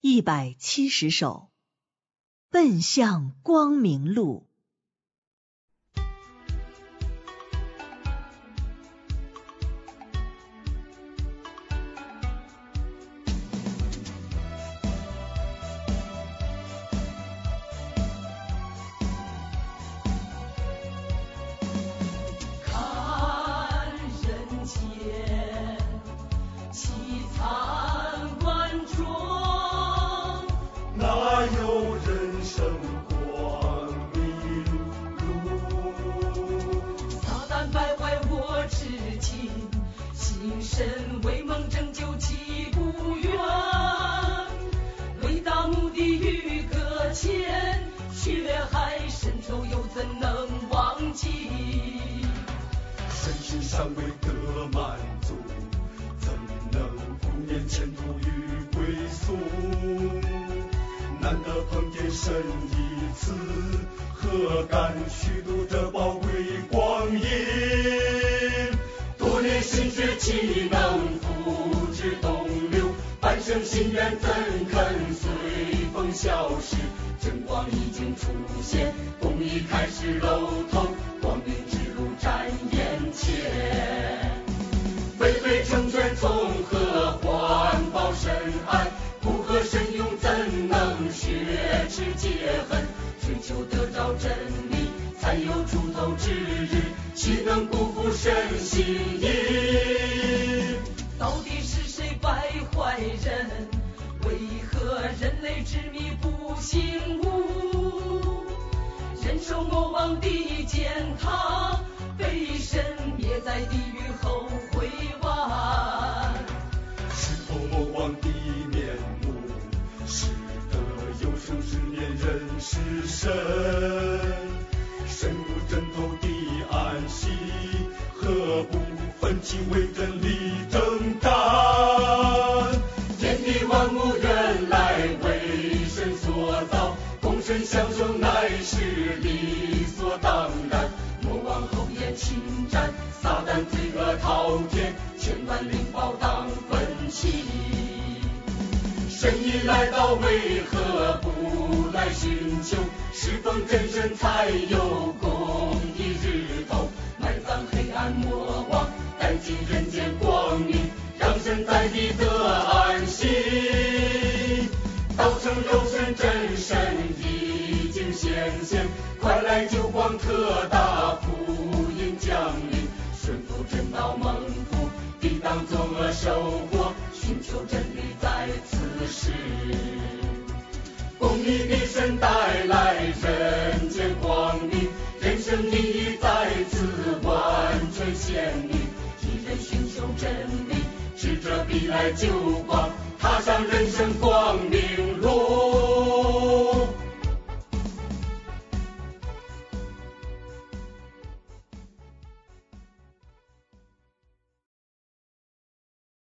一百七十首，奔向光明路。生光明路？撒旦败坏我至情，心神为梦拯救岂不远？伟大目的与搁浅，血海深仇又怎能忘记？身心尚未得满足，怎能顾念前途与？难得碰见神一次，何敢虚度这宝贵光阴？多年心血岂能付之东流？半生心愿怎肯随风消失？真光已经出现，公益开始露头，光明之路展眼前。巍巍成全从何环抱深爱？不和神勇怎能雪耻解恨？追求得到真理，才有出头之日，岂能辜负神心意？到底是谁败坏人？为何人类执迷不醒悟？忍受魔王的践踏，被神灭在地狱后是神？身无枕头的安息，何不奋起为真理征战？天地万物原来为神所造，共神相守乃是理所当然。魔王厚颜侵占，撒旦罪恶滔天，千万灵宝当奋起。神已来到，为何不来寻求？侍奉真神才有公义日头，埋葬黑暗魔王，带进人间光明，让神在地得安息。道成肉身真神已经显现，快来救光特大福音降临，顺服真道蒙福，抵挡作恶收获，寻求真是。公义的神带来人间光明，人生意义在此完全显明。一人寻求真理，智者必来救光，踏上人生光明。